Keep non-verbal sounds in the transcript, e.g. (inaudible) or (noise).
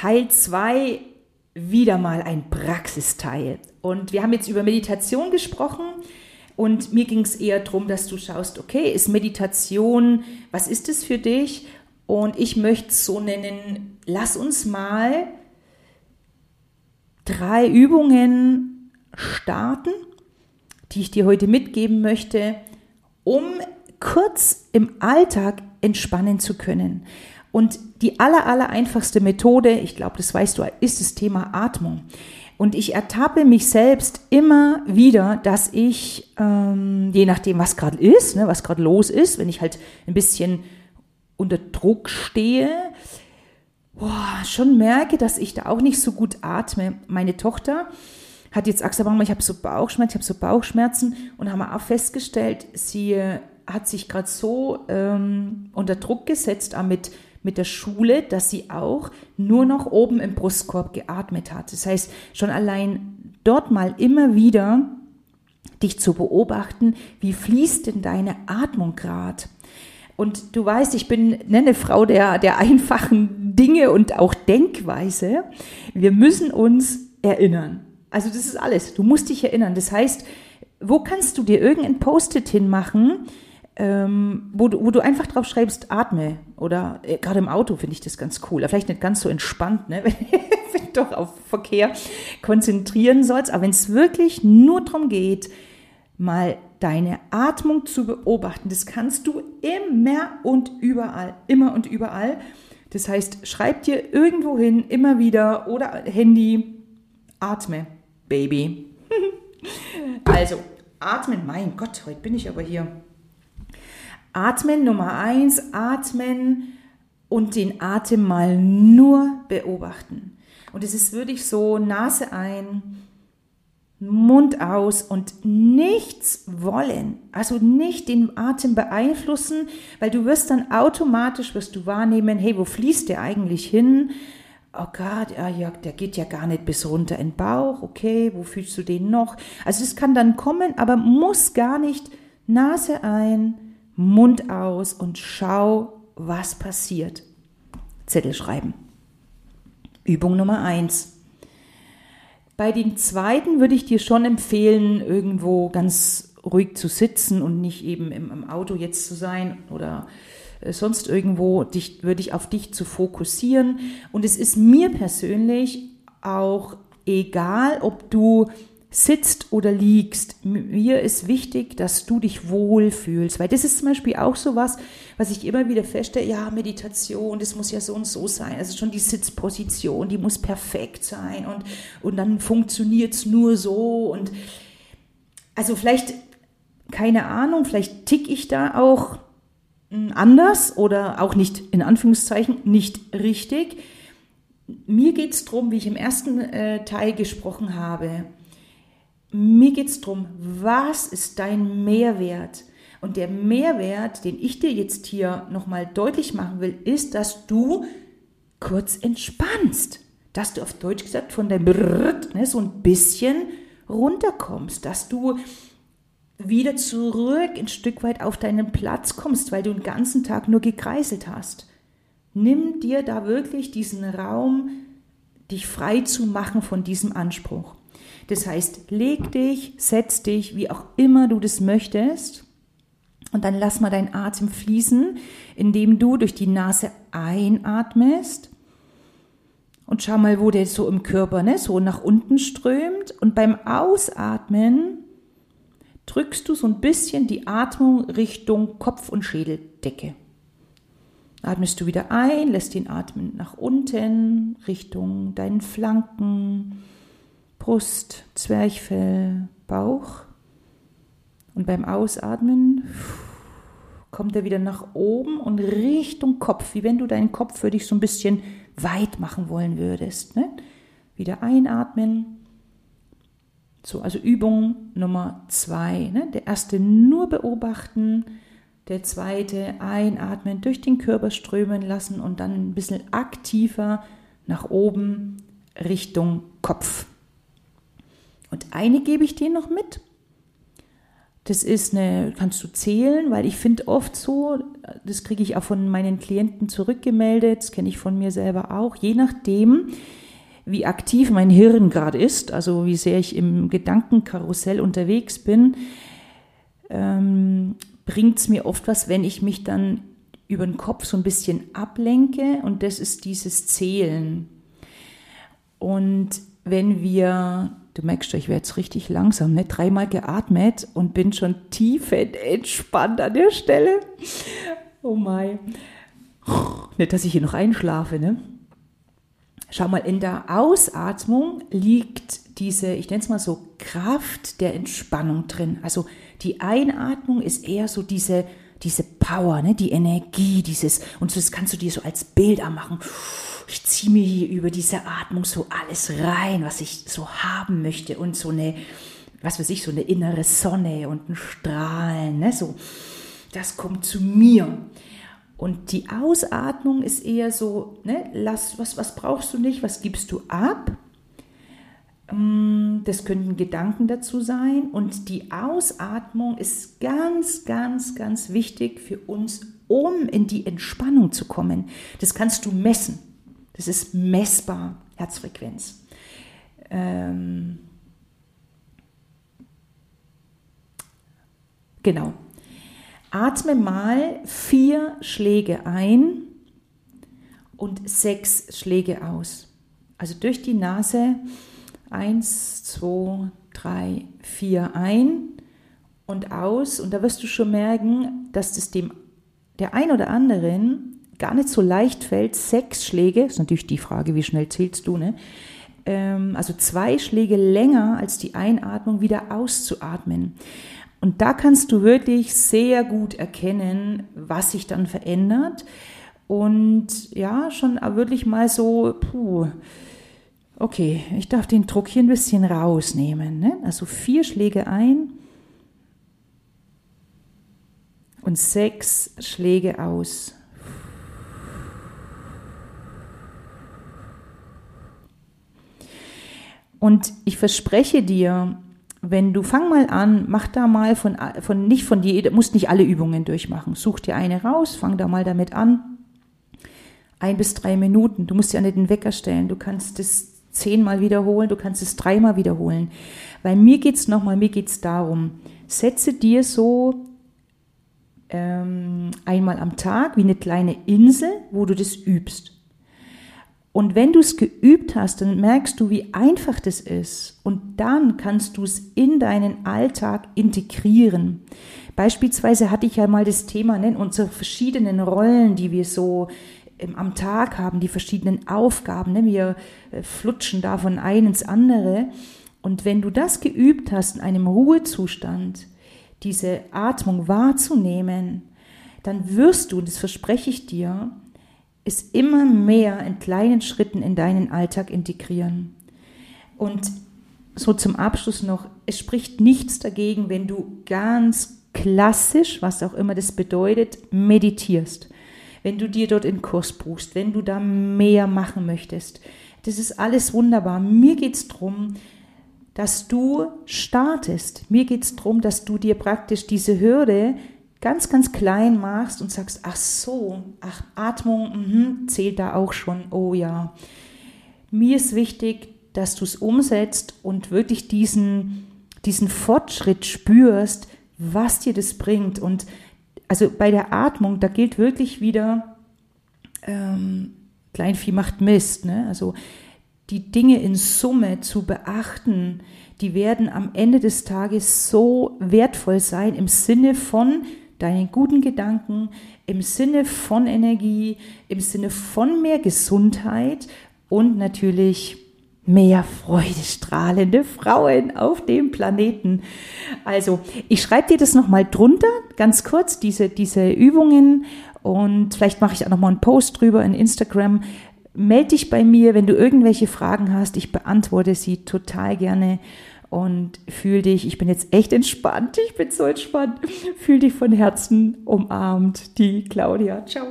Teil 2 wieder mal ein Praxisteil. Und wir haben jetzt über Meditation gesprochen und mir ging es eher darum, dass du schaust, okay, ist Meditation, was ist es für dich? Und ich möchte es so nennen, lass uns mal drei Übungen starten, die ich dir heute mitgeben möchte, um kurz im Alltag entspannen zu können. Und die aller, aller einfachste Methode, ich glaube, das weißt du, ist das Thema Atmung. Und ich ertappe mich selbst immer wieder, dass ich, ähm, je nachdem, was gerade ist, ne, was gerade los ist, wenn ich halt ein bisschen unter Druck stehe, boah, schon merke, dass ich da auch nicht so gut atme. Meine Tochter hat jetzt Mama, ich habe so Bauchschmerzen, ich habe so Bauchschmerzen und haben auch festgestellt, sie hat sich gerade so ähm, unter Druck gesetzt, auch mit mit der Schule, dass sie auch nur noch oben im Brustkorb geatmet hat. Das heißt, schon allein dort mal immer wieder dich zu beobachten, wie fließt denn deine Atmung gerade? Und du weißt, ich bin ne, eine Frau der, der einfachen Dinge und auch Denkweise. Wir müssen uns erinnern. Also das ist alles. Du musst dich erinnern. Das heißt, wo kannst du dir irgendein Post-it hinmachen, ähm, wo, du, wo du einfach drauf schreibst, atme. Oder äh, gerade im Auto finde ich das ganz cool. Vielleicht nicht ganz so entspannt, ne? (laughs) wenn, du doch auf Verkehr konzentrieren sollst. Aber wenn es wirklich nur darum geht, mal deine Atmung zu beobachten, das kannst du immer und überall, immer und überall. Das heißt, schreib dir irgendwo hin, immer wieder oder Handy, atme, Baby. (laughs) also, atmen, mein Gott, heute bin ich aber hier Atmen Nummer eins, atmen und den Atem mal nur beobachten. Und es ist wirklich so Nase ein, Mund aus und nichts wollen, also nicht den Atem beeinflussen, weil du wirst dann automatisch wirst du wahrnehmen, hey, wo fließt der eigentlich hin? Oh Gott, ja, ja, der geht ja gar nicht bis runter in den Bauch, okay, wo fühlst du den noch? Also es kann dann kommen, aber muss gar nicht Nase ein, Mund aus und schau, was passiert. Zettel schreiben. Übung Nummer eins. Bei den zweiten würde ich dir schon empfehlen, irgendwo ganz ruhig zu sitzen und nicht eben im, im Auto jetzt zu sein oder äh, sonst irgendwo, dich, würde ich auf dich zu fokussieren. Und es ist mir persönlich auch egal, ob du sitzt oder liegst, mir ist wichtig, dass du dich wohlfühlst, weil das ist zum Beispiel auch so was, was ich immer wieder feststelle, ja, Meditation, das muss ja so und so sein, also schon die Sitzposition, die muss perfekt sein und, und dann funktioniert es nur so und also vielleicht, keine Ahnung, vielleicht tick ich da auch hm, anders oder auch nicht, in Anführungszeichen, nicht richtig. Mir geht es darum, wie ich im ersten äh, Teil gesprochen habe, mir geht es darum, was ist dein Mehrwert? Und der Mehrwert, den ich dir jetzt hier nochmal deutlich machen will, ist, dass du kurz entspannst. Dass du auf Deutsch gesagt von deinem Brrrt, ne, so ein bisschen runterkommst. Dass du wieder zurück ein Stück weit auf deinen Platz kommst, weil du den ganzen Tag nur gekreiselt hast. Nimm dir da wirklich diesen Raum, dich frei zu machen von diesem Anspruch. Das heißt, leg dich, setz dich, wie auch immer du das möchtest. Und dann lass mal deinen Atem fließen, indem du durch die Nase einatmest. Und schau mal, wo der so im Körper ne, so nach unten strömt. Und beim Ausatmen drückst du so ein bisschen die Atmung Richtung Kopf- und Schädeldecke. Atmest du wieder ein, lässt den Atmen nach unten, Richtung deinen Flanken, Brust, Zwerchfell, Bauch. Und beim Ausatmen kommt er wieder nach oben und Richtung Kopf, wie wenn du deinen Kopf für dich so ein bisschen weit machen wollen würdest. Ne? Wieder einatmen. So, also Übung Nummer zwei. Ne? Der erste nur beobachten, der zweite einatmen, durch den Körper strömen lassen und dann ein bisschen aktiver nach oben Richtung Kopf. Und eine gebe ich dir noch mit. Das ist eine, kannst du zählen, weil ich finde oft so, das kriege ich auch von meinen Klienten zurückgemeldet, das kenne ich von mir selber auch, je nachdem, wie aktiv mein Hirn gerade ist, also wie sehr ich im Gedankenkarussell unterwegs bin, ähm, bringt es mir oft was, wenn ich mich dann über den Kopf so ein bisschen ablenke und das ist dieses Zählen. Und wenn wir, du merkst, ich werde jetzt richtig langsam, ne? dreimal geatmet und bin schon tief entspannt an der Stelle. Oh mein. Nicht, dass ich hier noch einschlafe, ne? Schau mal, in der Ausatmung liegt diese, ich nenne es mal so, Kraft der Entspannung drin. Also die Einatmung ist eher so diese, diese Power, ne, die Energie, dieses, und das kannst du dir so als Bild anmachen. Ich ziehe mir hier über diese Atmung so alles rein, was ich so haben möchte und so eine, was weiß ich, so eine innere Sonne und ein Strahlen, ne, so, das kommt zu mir. Und die Ausatmung ist eher so, ne, lass, was, was brauchst du nicht, was gibst du ab? Mm, das könnten Gedanken dazu sein. Und die Ausatmung ist ganz, ganz, ganz wichtig für uns, um in die Entspannung zu kommen. Das kannst du messen. Das ist messbar, Herzfrequenz. Ähm genau. Atme mal vier Schläge ein und sechs Schläge aus. Also durch die Nase eins, zwei, drei, vier ein und aus. Und da wirst du schon merken, dass das dem der ein oder anderen gar nicht so leicht fällt. Sechs Schläge, ist natürlich die Frage, wie schnell zählst du, ne? Ähm, also zwei Schläge länger als die Einatmung wieder auszuatmen. Und da kannst du wirklich sehr gut erkennen, was sich dann verändert. Und ja, schon wirklich mal so, puh, okay, ich darf den Druck hier ein bisschen rausnehmen. Ne? Also vier Schläge ein und sechs Schläge aus. Und ich verspreche dir, wenn du fang mal an, mach da mal von, von nicht von dir, musst nicht alle Übungen durchmachen. Such dir eine raus, fang da mal damit an. Ein bis drei Minuten. Du musst ja nicht den Wecker stellen. Du kannst es zehnmal wiederholen, du kannst es dreimal wiederholen. Weil mir geht's nochmal, mir geht's darum, setze dir so ähm, einmal am Tag wie eine kleine Insel, wo du das übst. Und wenn du es geübt hast, dann merkst du, wie einfach das ist. Und dann kannst du es in deinen Alltag integrieren. Beispielsweise hatte ich ja mal das Thema, ne, unsere verschiedenen Rollen, die wir so ähm, am Tag haben, die verschiedenen Aufgaben. Ne, wir äh, flutschen da von ein ins andere. Und wenn du das geübt hast, in einem Ruhezustand, diese Atmung wahrzunehmen, dann wirst du, und das verspreche ich dir, es immer mehr in kleinen Schritten in deinen Alltag integrieren. Und so zum Abschluss noch, es spricht nichts dagegen, wenn du ganz klassisch, was auch immer das bedeutet, meditierst. Wenn du dir dort in Kurs buchst, wenn du da mehr machen möchtest. Das ist alles wunderbar. Mir geht es darum, dass du startest. Mir geht es darum, dass du dir praktisch diese Hürde ganz, ganz klein machst und sagst, ach so, ach, Atmung mh, zählt da auch schon, oh ja. Mir ist wichtig, dass du es umsetzt und wirklich diesen, diesen Fortschritt spürst, was dir das bringt. Und also bei der Atmung, da gilt wirklich wieder, ähm, Kleinvieh macht Mist. Ne? Also die Dinge in Summe zu beachten, die werden am Ende des Tages so wertvoll sein im Sinne von, deinen guten Gedanken im Sinne von Energie, im Sinne von mehr Gesundheit und natürlich mehr freudestrahlende Frauen auf dem Planeten. Also, ich schreibe dir das nochmal drunter, ganz kurz, diese, diese Übungen und vielleicht mache ich auch nochmal einen Post drüber in Instagram. Meld dich bei mir, wenn du irgendwelche Fragen hast. Ich beantworte sie total gerne und fühl dich, ich bin jetzt echt entspannt, ich bin so entspannt, fühl dich von Herzen umarmt, die Claudia. Ciao.